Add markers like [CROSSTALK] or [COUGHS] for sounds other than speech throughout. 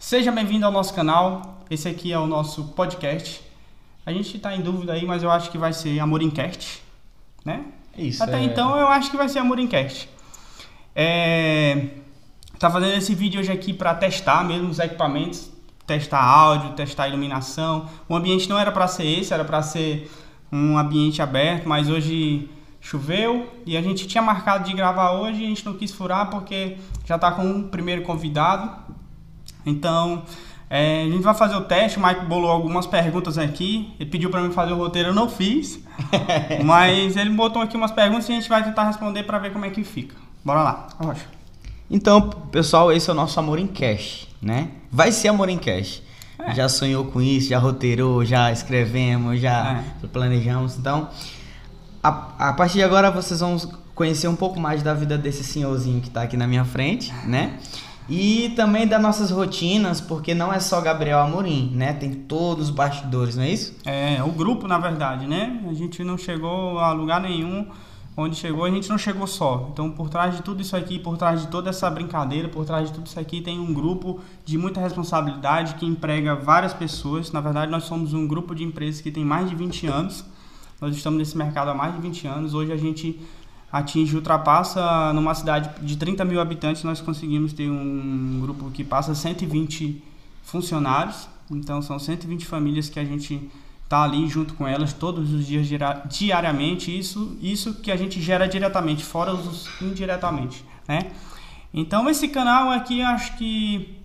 Seja bem-vindo ao nosso canal. Esse aqui é o nosso podcast. A gente está em dúvida aí, mas eu acho que vai ser Amorincast, né? Isso. Até é- então eu acho que vai ser Amorincast. É... Tá fazendo esse vídeo hoje aqui para testar mesmo os equipamentos, testar áudio, testar iluminação. O ambiente não era para ser esse, era para ser um ambiente aberto, mas hoje choveu e a gente tinha marcado de gravar hoje e a gente não quis furar porque já tá com um primeiro convidado. Então, é, a gente vai fazer o teste. O Mike bolou algumas perguntas aqui. Ele pediu para mim fazer o roteiro, eu não fiz. [LAUGHS] mas ele botou aqui umas perguntas e a gente vai tentar responder para ver como é que fica. Bora lá, Rocha. Então, pessoal, esse é o nosso Amor em Cash, né? Vai ser Amor em Cash. É. Já sonhou com isso, já roteirou, já escrevemos, já É. planejamos. Então, a, a partir de agora vocês vão conhecer um pouco mais da vida desse senhorzinho que está aqui na minha frente, né? E também das nossas rotinas, porque não é só Gabriel Amorim, né? Tem todos os bastidores, não é isso? É, o grupo, na verdade, né? A gente não chegou a lugar nenhum. Onde chegou, a gente não chegou só. Então, por trás de tudo isso aqui, por trás de toda essa brincadeira, por trás de tudo isso aqui, tem um grupo de muita responsabilidade que emprega várias pessoas. Na verdade, nós somos um grupo de empresas que tem mais de 20 anos. Nós estamos nesse mercado há mais de 20 anos. Hoje a gente atinge, ultrapassa numa cidade de 30 mil habitantes, nós conseguimos ter um grupo que passa 120 funcionários. Então são 120 famílias que a gente tá ali junto com elas todos os dias diariamente. Isso, isso que a gente gera diretamente, fora os indiretamente, né? Então esse canal aqui, acho que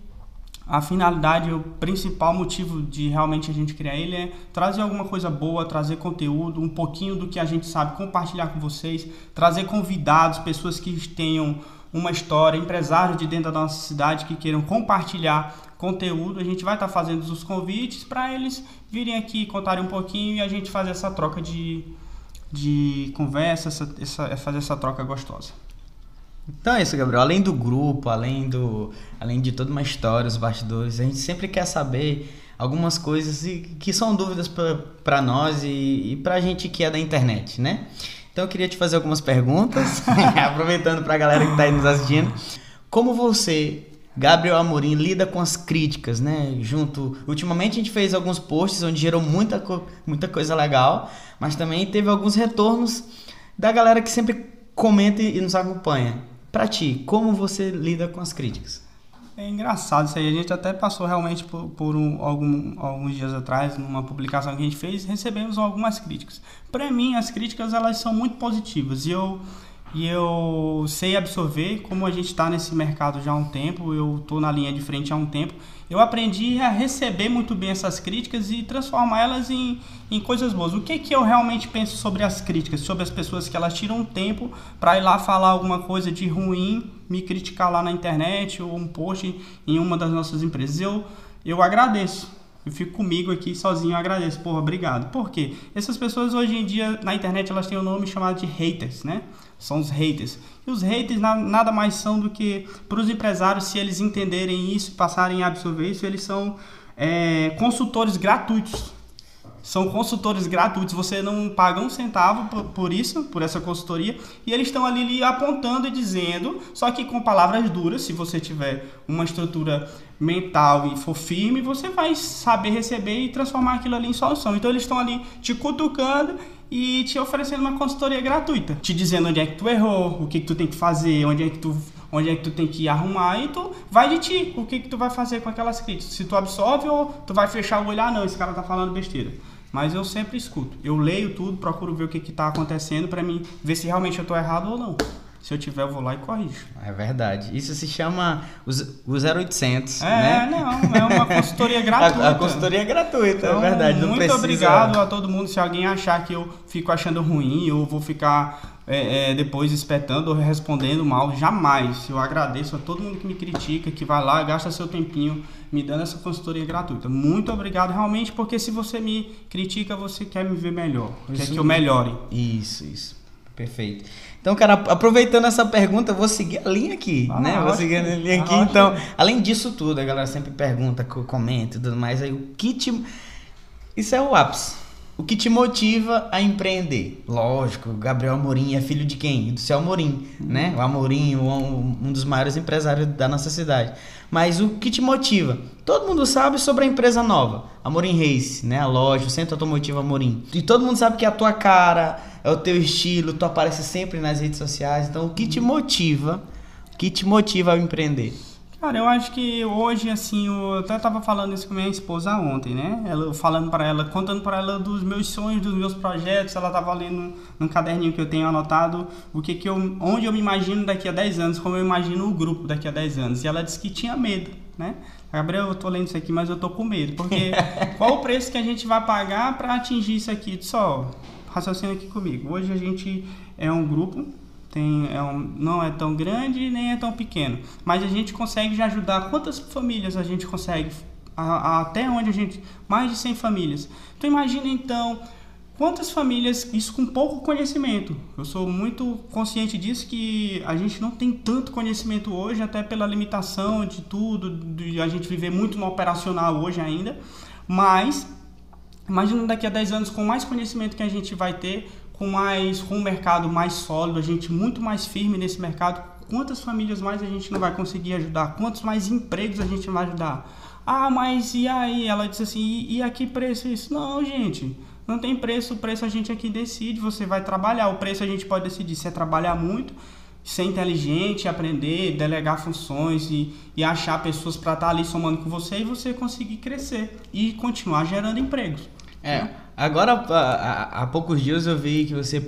a finalidade, o principal motivo de realmente a gente criar ele é trazer alguma coisa boa, trazer conteúdo, um pouquinho do que a gente sabe, compartilhar com vocês, trazer convidados, pessoas que tenham uma história, empresários de dentro da nossa cidade que queiram compartilhar conteúdo. A gente vai estar fazendo os convites para eles virem aqui contarem um pouquinho e a gente fazer essa troca de, de conversa, essa, essa, fazer essa troca gostosa. Então é isso, Gabriel. Além do grupo, além do, além de toda uma história, os bastidores, a gente sempre quer saber algumas coisas que são dúvidas para nós e, e para a gente que é da internet, né? Então eu queria te fazer algumas perguntas, [LAUGHS] aproveitando para a galera que está aí nos assistindo. Como você, Gabriel Amorim, lida com as críticas, né? Junto, ultimamente a gente fez alguns posts onde gerou muita, co- muita coisa legal, mas também teve alguns retornos da galera que sempre comenta e nos acompanha. Pra ti, como você lida com as críticas? É engraçado isso aí. A gente até passou realmente por, por um- algum- alguns dias atrás, numa publicação que a gente fez, recebemos algumas críticas. Para mim, as críticas elas são muito positivas e eu, e eu sei absorver. Como a gente está nesse mercado já há um tempo, eu estou na linha de frente há um tempo, eu aprendi a receber muito bem essas críticas e transformá-las em, em coisas boas. O que, que eu realmente penso sobre as críticas, sobre as pessoas que elas tiram tempo para ir lá falar alguma coisa de ruim, me criticar lá na internet ou um post em uma das nossas empresas? Eu, eu agradeço. Eu fico comigo aqui sozinho, eu agradeço. Porra, obrigado. Por quê? Essas pessoas hoje em dia na internet elas têm um nome chamado de haters, né? São os haters. E os haters na- nada mais são do que para os empresários, se eles entenderem isso, passarem a absorver isso, eles são é, consultores gratuitos. São consultores gratuitos, você não paga um centavo por, por isso, por essa consultoria, e eles estão ali lhe apontando e dizendo, só que com palavras duras, se você tiver uma estrutura mental e for firme, você vai saber receber e transformar aquilo ali em solução. Então eles estão ali te cutucando e te oferecendo uma consultoria gratuita, te dizendo onde é que tu errou, o que, que tu tem que fazer, onde é que tu onde é que tu tem que arrumar e tu vai de ti, o que que tu vai fazer com aquelas críticas, se tu absorve ou tu vai fechar o olho, ah não, esse cara tá falando besteira. Mas eu sempre escuto, eu leio tudo, procuro ver o que que tá acontecendo pra mim ver se realmente eu tô errado ou não. Se eu tiver, eu vou lá e corrijo. É verdade. Isso se chama o z- o 0800, É, né? não, é uma consultoria [LAUGHS] gratuita. A, a consultoria é gratuita, Então, é verdade. Não muito precisa... obrigado a todo mundo. Se alguém achar que eu fico achando ruim, eu vou ficar é, é, depois espetando ou respondendo mal, jamais. Eu agradeço a todo mundo que me critica, que vai lá, gasta seu tempinho me dando essa consultoria gratuita. Muito obrigado, realmente, porque se você me critica, você quer me ver melhor, quer Isso que eu melhore. Isso, isso. Perfeito. Então, cara, aproveitando essa pergunta, eu vou seguir a linha aqui, Ah, né? Vou seguir a linha aqui. Então, além disso tudo, a galera sempre pergunta, co- comenta e tudo mais. Aí, o que te. Isso é o ápice. O que te motiva a empreender? Lógico, Gabriel Amorim é filho de quem? Do seu Amorim, né? O Amorim, um, um dos maiores empresários da nossa cidade. Mas o que te motiva? Todo mundo sabe sobre a empresa nova, Amorim Race, né? A loja, o Centro Automotivo Amorim. E todo mundo sabe que é a tua cara, é o teu estilo, tu aparece sempre nas redes sociais. Então, o que te motiva? O que te motiva a empreender? Cara, eu acho que hoje, assim, eu até tava falando isso com minha esposa ontem, né? Ela falando para ela, contando para ela dos meus sonhos, dos meus projetos. Ela tava lendo num caderninho que eu tenho anotado o que que eu, onde eu me imagino daqui a 10 anos, como eu imagino o grupo daqui a 10 anos. E ela disse que tinha medo, né? Gabriel, eu tô lendo isso aqui, mas eu tô com medo, porque [LAUGHS] qual o preço que a gente vai pagar para atingir isso aqui? Só raciocina aqui comigo. Hoje a gente é um grupo tem, é um, não é tão grande nem é tão pequeno, mas a gente consegue já ajudar. Quantas famílias a gente consegue? A, a, até onde a gente. Mais de 100 famílias. Então imagina então quantas famílias, isso com pouco conhecimento. Eu sou muito consciente disso que a gente não tem tanto conhecimento hoje, até pela limitação de tudo, de a gente viver muito no operacional hoje ainda, mas imagina daqui a 10 anos com mais conhecimento que a gente vai ter, com mais com um mercado mais sólido, a gente muito mais firme nesse mercado, quantas famílias mais a gente não vai conseguir ajudar? Quantos mais empregos a gente vai ajudar? Ah, mas e aí? Ela disse assim, e, e a preço isso? Não, gente, não tem preço, o preço a gente aqui decide, você vai trabalhar. O preço a gente pode decidir se é trabalhar muito, ser inteligente, aprender, delegar funções e, e achar pessoas para estar tá ali somando com você e você conseguir crescer e continuar gerando empregos. É. Agora, há, há, poucos dias eu vi que você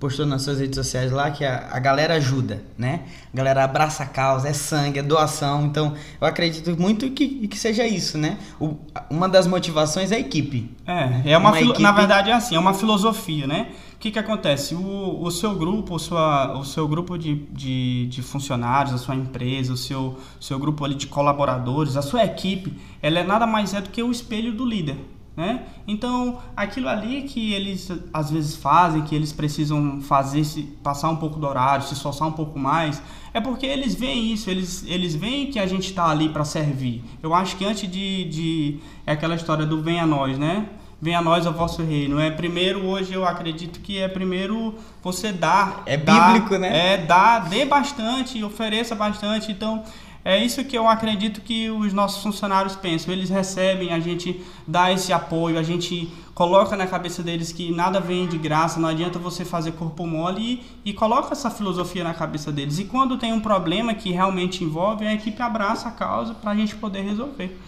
postou nas suas redes sociais lá que a, a, galera ajuda, né? A galera abraça a causa, é sangue, é doação. Então, eu acredito muito que, que seja isso, né? O, uma das motivações é a equipe. É, é uma, uma equipe... na verdade é assim, é uma filosofia, né? O que, que acontece? O, o seu grupo, o, sua, o seu grupo de, de, de funcionários, a sua empresa, o seu, seu grupo ali de colaboradores, a sua equipe, ela é nada mais é do que o espelho do líder. Né? Então, aquilo ali que eles às vezes fazem, que eles precisam fazer, se passar um pouco do horário, se esforçar um pouco mais, é porque eles veem isso, eles, eles veem que a gente está ali para servir. Eu acho que antes de, de. É aquela história do venha a nós, né? Venha a nós o vosso reino. É primeiro, hoje eu acredito que é primeiro você dar. É bíblico, dar, né? É, dar, dê bastante, ofereça bastante. Então, é isso que eu acredito que os nossos funcionários pensam. Eles recebem, a gente dá esse apoio, a gente coloca na cabeça deles que nada vem de graça, não adianta você fazer corpo mole e, e coloca essa filosofia na cabeça deles. E quando tem um problema que realmente envolve, a equipe abraça a causa para a gente poder resolver.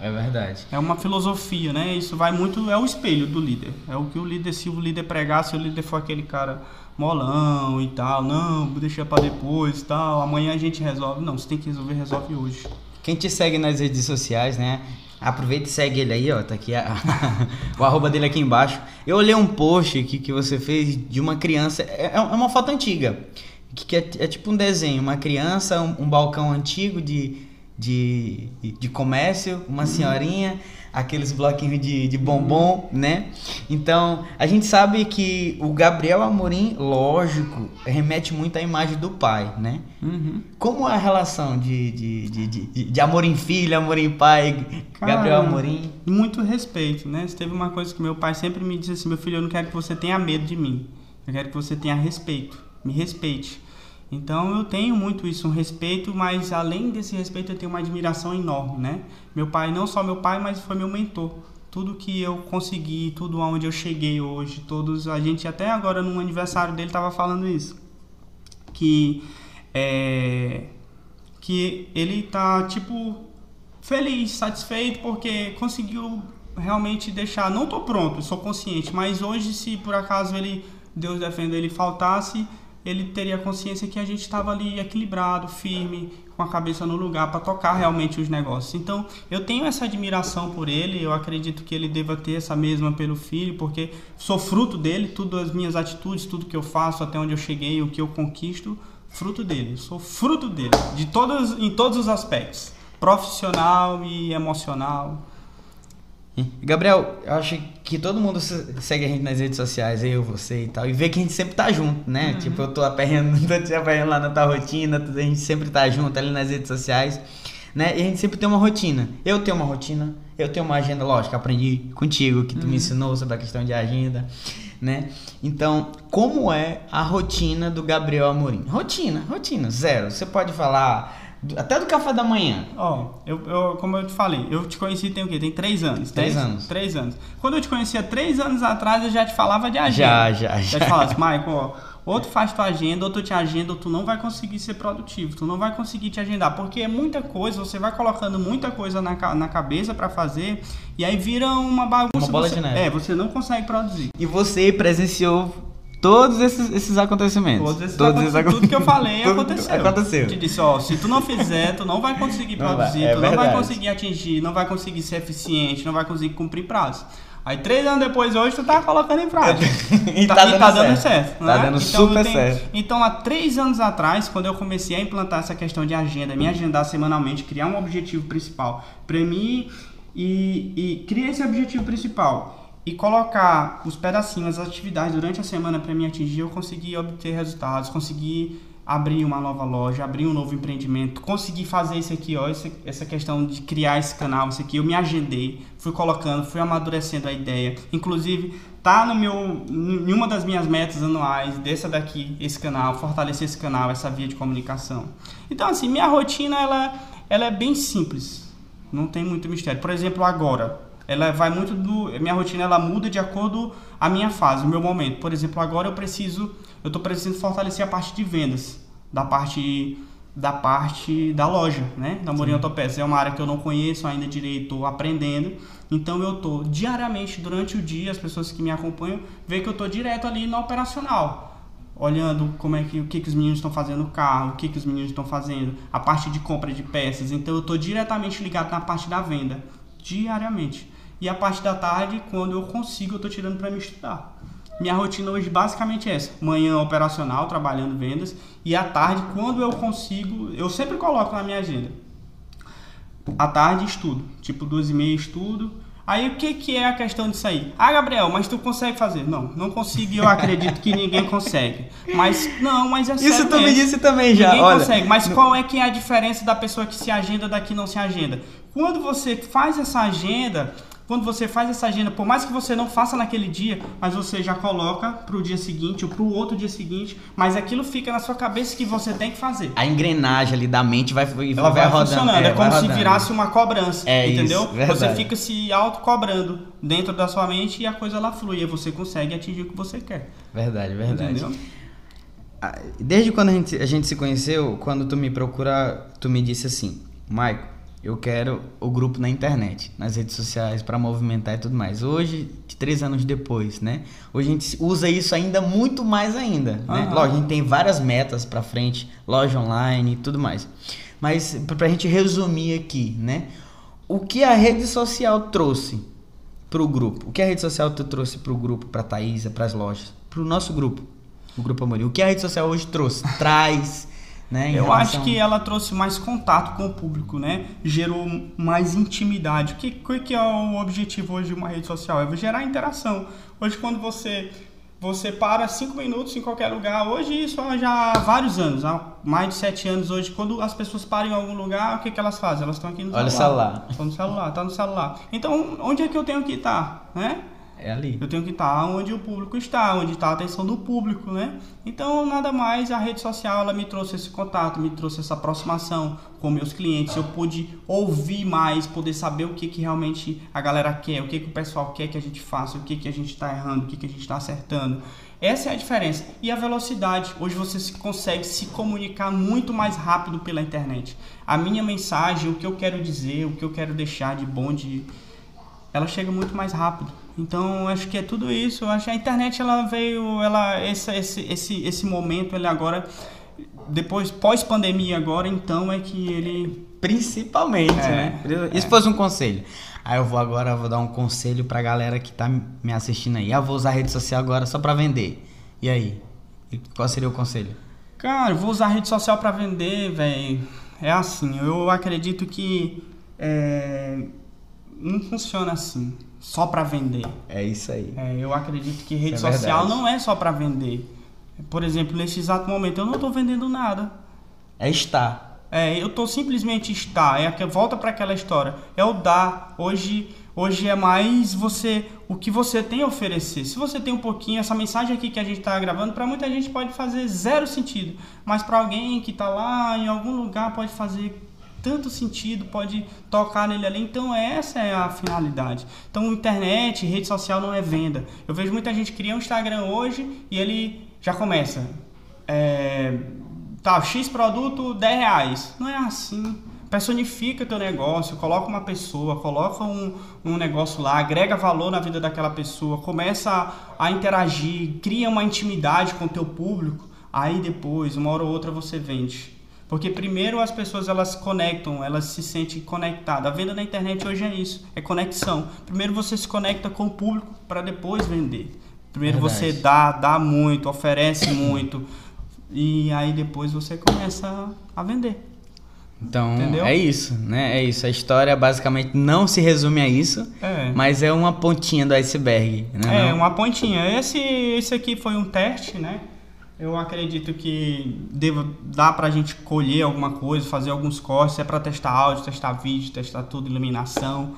É verdade. É uma filosofia, né? Isso vai muito. É o espelho do líder. É o que o líder, se o líder pregar, se o líder for aquele cara molão e tal, não, deixa para depois e tal, amanhã a gente resolve. Não, você tem que resolver, resolve hoje. Quem te segue nas redes sociais, né? Aproveita e segue ele aí, ó. Tá aqui a, [LAUGHS] o arroba dele aqui embaixo. Eu olhei um post que, que você fez de uma criança. É, é uma foto antiga. Que, que é, é, tipo um desenho. Uma criança, um, um balcão antigo de, de, de comércio, uma senhorinha aqueles bloquinhos de, de bombom, né? Então, a gente sabe que o Gabriel Amorim, lógico, remete muito à imagem do pai, né? Uhum. Como é a relação de, de, de, de, de Amorim filho, Amorim pai, Cara, Gabriel Amorim? Muito respeito, né? Teve uma coisa que meu pai sempre me disse assim, meu filho, eu não quero que você tenha medo de mim. Eu quero que você tenha respeito. Me respeite. Então eu tenho muito isso, um respeito, mas além desse respeito eu tenho uma admiração enorme, né? Meu pai, não só meu pai, mas foi meu mentor. Tudo que eu consegui, tudo aonde eu cheguei hoje, todos, a gente até agora no aniversário dele estava falando isso, que é, que ele tá tipo feliz, satisfeito porque conseguiu realmente deixar, não tô pronto, sou consciente, mas hoje se por acaso ele Deus defenda ele faltasse, ele teria consciência que a gente estava ali equilibrado, firme, com a cabeça no lugar para tocar realmente os negócios. Então, eu tenho essa admiração por ele, eu acredito que ele deva ter essa mesma pelo filho, porque sou fruto dele, tudo as minhas atitudes, tudo que eu faço, até onde eu cheguei, o que eu conquisto, fruto dele. sou fruto dele, de todos em todos os aspectos, profissional e emocional. Gabriel, eu acho que todo mundo segue a gente nas redes sociais, eu, você e tal, e vê que a gente sempre tá junto, né? Uhum. Tipo, eu tô aperreando, [LAUGHS] tô te aperreando lá na tua rotina, a gente sempre tá junto ali nas redes sociais, né? E a gente sempre tem uma rotina. Eu tenho uma rotina, eu tenho uma agenda, lógico, aprendi contigo, que tu uhum. me ensinou sobre a questão de agenda, né? Então, como é a rotina do Gabriel Amorim? Rotina, rotina, zero. Você pode falar Até do café da manhã. Ó, eu, eu- como eu te falei, eu te conheci tem o quê? Tem três anos. Três Três- anos. Três anos. Quando eu te conhecia três anos atrás, eu já te falava de agenda. Já, já, Já já. te falava assim, Michael, ó, [LAUGHS] ou tu faz tua agenda, ou tu te agenda, ou tu não vai conseguir ser produtivo, tu não vai conseguir te agendar, porque é muita coisa, você vai colocando muita coisa na, na cabeça pra fazer, e aí vira uma bagunça. Uma bola você, de neve. É, você não consegue produzir. E você presenciou todos esses, esses acontecimentos. Todos esses acontecimentos, tudo que eu falei Tudo aconteceu. Aconteceu. Eu te disse, ó, se tu não fizer, tu não vai conseguir Não vai, produzir, é tu não vai verdade. conseguir atingir, não vai conseguir ser eficiente, não vai conseguir cumprir prazo. Aí três anos depois, hoje, tu tá colocando em prática. [LAUGHS] E tá dando certo. certo. Tá né? dando eu super tenho- certo. Então, há três anos atrás, quando eu comecei a implantar essa questão de agenda, me agendar semanalmente, criar um objetivo principal para mim e, e criar esse objetivo principal e colocar os pedacinhos, as atividades durante a semana para me atingir, eu consegui obter resultados, consegui abrir uma nova loja, abrir um novo empreendimento, consegui fazer isso aqui, ó, esse- essa questão de criar esse canal, isso aqui, eu me agendei, fui colocando, fui amadurecendo a ideia. Inclusive, tá no meu em uma das minhas metas anuais, dessa daqui, esse canal, fortalecer esse canal, essa via de comunicação. Então, assim, minha rotina ela ela é bem simples. Não tem muito mistério. Por exemplo, agora, ela vai muito do minha rotina ela muda de acordo a minha fase, o meu momento. Por exemplo, agora eu preciso eu tô precisando fortalecer a parte de vendas, da parte da parte da loja, né? Da Morinha Autopeças. É uma área que eu não conheço ainda direito, tô aprendendo. Então eu tô diariamente durante o dia, as pessoas que me acompanham veem que eu tô direto ali no operacional olhando como é que o que, que os meninos estão fazendo no carro, o que, que os meninos estão fazendo, a parte de compra de peças. Então eu estou diretamente ligado na parte da venda, diariamente. E a parte da tarde, quando eu consigo, eu estou tirando para me estudar. Minha rotina hoje basicamente é essa: manhã operacional, trabalhando vendas, e à tarde, quando eu consigo, eu sempre coloco na minha agenda. À tarde estudo, tipo duas e meia estudo. Aí o que, que é a questão disso aí? Ah, Gabriel, mas tu consegue fazer? Não, não consigo e eu acredito que ninguém consegue. Mas, não, mas é Isso tu me disse também já. Ninguém Olha, consegue. Mas qual é que é a diferença da pessoa que se agenda da que não se agenda? Quando você faz essa agenda, quando você faz essa agenda, por mais que você não faça naquele dia, mas você já coloca para o dia seguinte ou para o outro dia seguinte, mas aquilo fica na sua cabeça que você tem que fazer. a engrenagem ali da mente vai, vai, Ela vai, rodando. funcionando. É, vai como se rodando. virasse uma cobrança. É entendeu? isso, verdade. você fica se auto-cobrando dentro da sua mente e a coisa ela flui. E você consegue atingir o que você quer. Verdade, verdade. Entendeu? Ah, Desde quando a gente, a gente se conheceu, quando tu me procura, tu me disse assim, Maico, eu quero o grupo na internet, nas redes sociais, para movimentar e tudo mais. Hoje, de três anos depois, né? Hoje a gente usa isso ainda muito mais ainda, né? Aham. Lógico, a gente tem várias metas para frente, loja online e tudo mais. Mas pra pra gente resumir aqui, né? O que a rede social trouxe pro grupo? O que a rede social trouxe pro grupo, pra Thaisa, pras lojas? Pro nosso grupo, o Grupo Amorim. O que a rede social hoje trouxe? [LAUGHS] Traz, né? Eu relação- acho que ela trouxe mais contato com o público, né? Gerou mais intimidade. O que, que é o objetivo hoje de uma rede social? É gerar interação. Hoje, quando você você para cinco minutos em qualquer lugar, hoje isso já há vários anos, há mais de sete anos hoje, quando as pessoas param em algum lugar, o que, que elas fazem? Elas estão aqui no Olha o celular. celular. Estão no celular, tá no celular. Então, onde é que eu tenho que estar, né? É ali. Eu tenho que estar onde o público está, onde está a atenção do público, né? Então, nada mais, a rede social ela me trouxe esse contato, me trouxe essa aproximação com meus clientes. Eu pude ouvir mais, poder saber o que, que realmente a galera quer, o que, que o pessoal quer que a gente faça, o que, que a gente está errando, o que, que a gente está acertando. Essa é a diferença. E a velocidade. Hoje você se consegue se comunicar muito mais rápido pela internet. A minha mensagem, o que eu quero dizer, o que eu quero deixar de bom, de, ela chega muito mais rápido. Então, acho que é tudo isso. Acho que a internet ela veio, ela esse esse esse, esse momento ele agora depois pós pandemia agora, então é que ele Principalmente, É, né? E se fosse um conselho? Aí eu vou agora, eu vou dar um conselho pra galera que tá me assistindo aí. Ah, vou usar a rede social agora só pra vender. E aí? Qual seria o conselho? Cara, eu vou usar a rede social para vender, velho. É assim, eu acredito que é, não funciona assim, só para vender. É isso aí. É, eu acredito que rede é social não é só para vender. Por exemplo, nesse exato momento eu não tô vendendo nada. É estar. É, eu tô simplesmente estar, é que volta para aquela história. É o dar. Hoje, hoje é mais você o que você tem a oferecer. Se você tem um pouquinho, essa mensagem aqui que a gente está gravando, para muita gente pode fazer zero sentido, mas para alguém que está lá em algum lugar pode fazer tanto sentido, pode tocar nele ali. Então essa é a finalidade. Então internet, rede social não é venda. Eu vejo muita gente criar um Instagram hoje e ele já começa. É, tá, X produto, 10 reais. Não é assim. Personifica teu negócio, coloca uma pessoa, coloca um, um negócio lá, agrega valor na vida daquela pessoa, começa a, a interagir, cria uma intimidade com teu público, aí depois, uma hora ou outra, você vende. Porque primeiro as pessoas elas se conectam, elas se sentem conectadas. A venda na internet hoje é isso, é conexão. Primeiro você se conecta com o público para depois vender. Primeiro Verdade. você dá, dá muito, oferece [COUGHS] muito e aí depois você começa a vender. Então, Entendeu? é isso, né? É isso. A história basicamente não se resume a isso, é. mas é uma pontinha do iceberg, né? É, uma pontinha. Esse, esse aqui foi um teste, né? Eu acredito que deva, dá pra gente colher alguma coisa, fazer alguns cortes, é para testar áudio, testar vídeo, testar tudo, iluminação.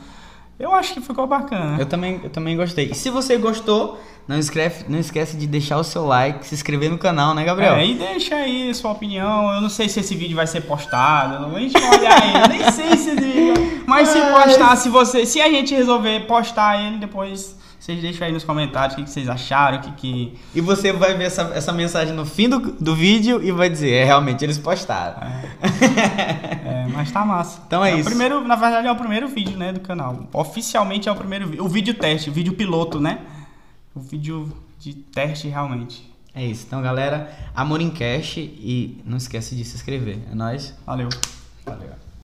Eu acho que ficou bacana. Eu também, eu também gostei. E se você gostou, não esquece, não esquece de deixar o seu like, se inscrever no canal, né, Gabriel? É, e deixa aí sua opinião. Eu não sei se esse vídeo vai ser postado. A gente vai olhar aí. Nem sei se. [LAUGHS] Mas se postar, se você. Se a gente resolver postar ele, depois vocês deixam aí nos comentários o que, vocês acharam, o que, que... E você vai ver essa, essa mensagem no fim do, do vídeo e vai dizer, é, realmente, eles postaram. É, é mas tá massa. Então é, é isso. primeiro, na verdade, é o primeiro vídeo, né, do canal. Oficialmente é o primeiro vídeo. O vídeo teste, o vídeo piloto, né? O vídeo de teste, realmente. É isso. Então, galera, Amor em Cash e não esquece de se inscrever. É nóis. Valeu. Valeu.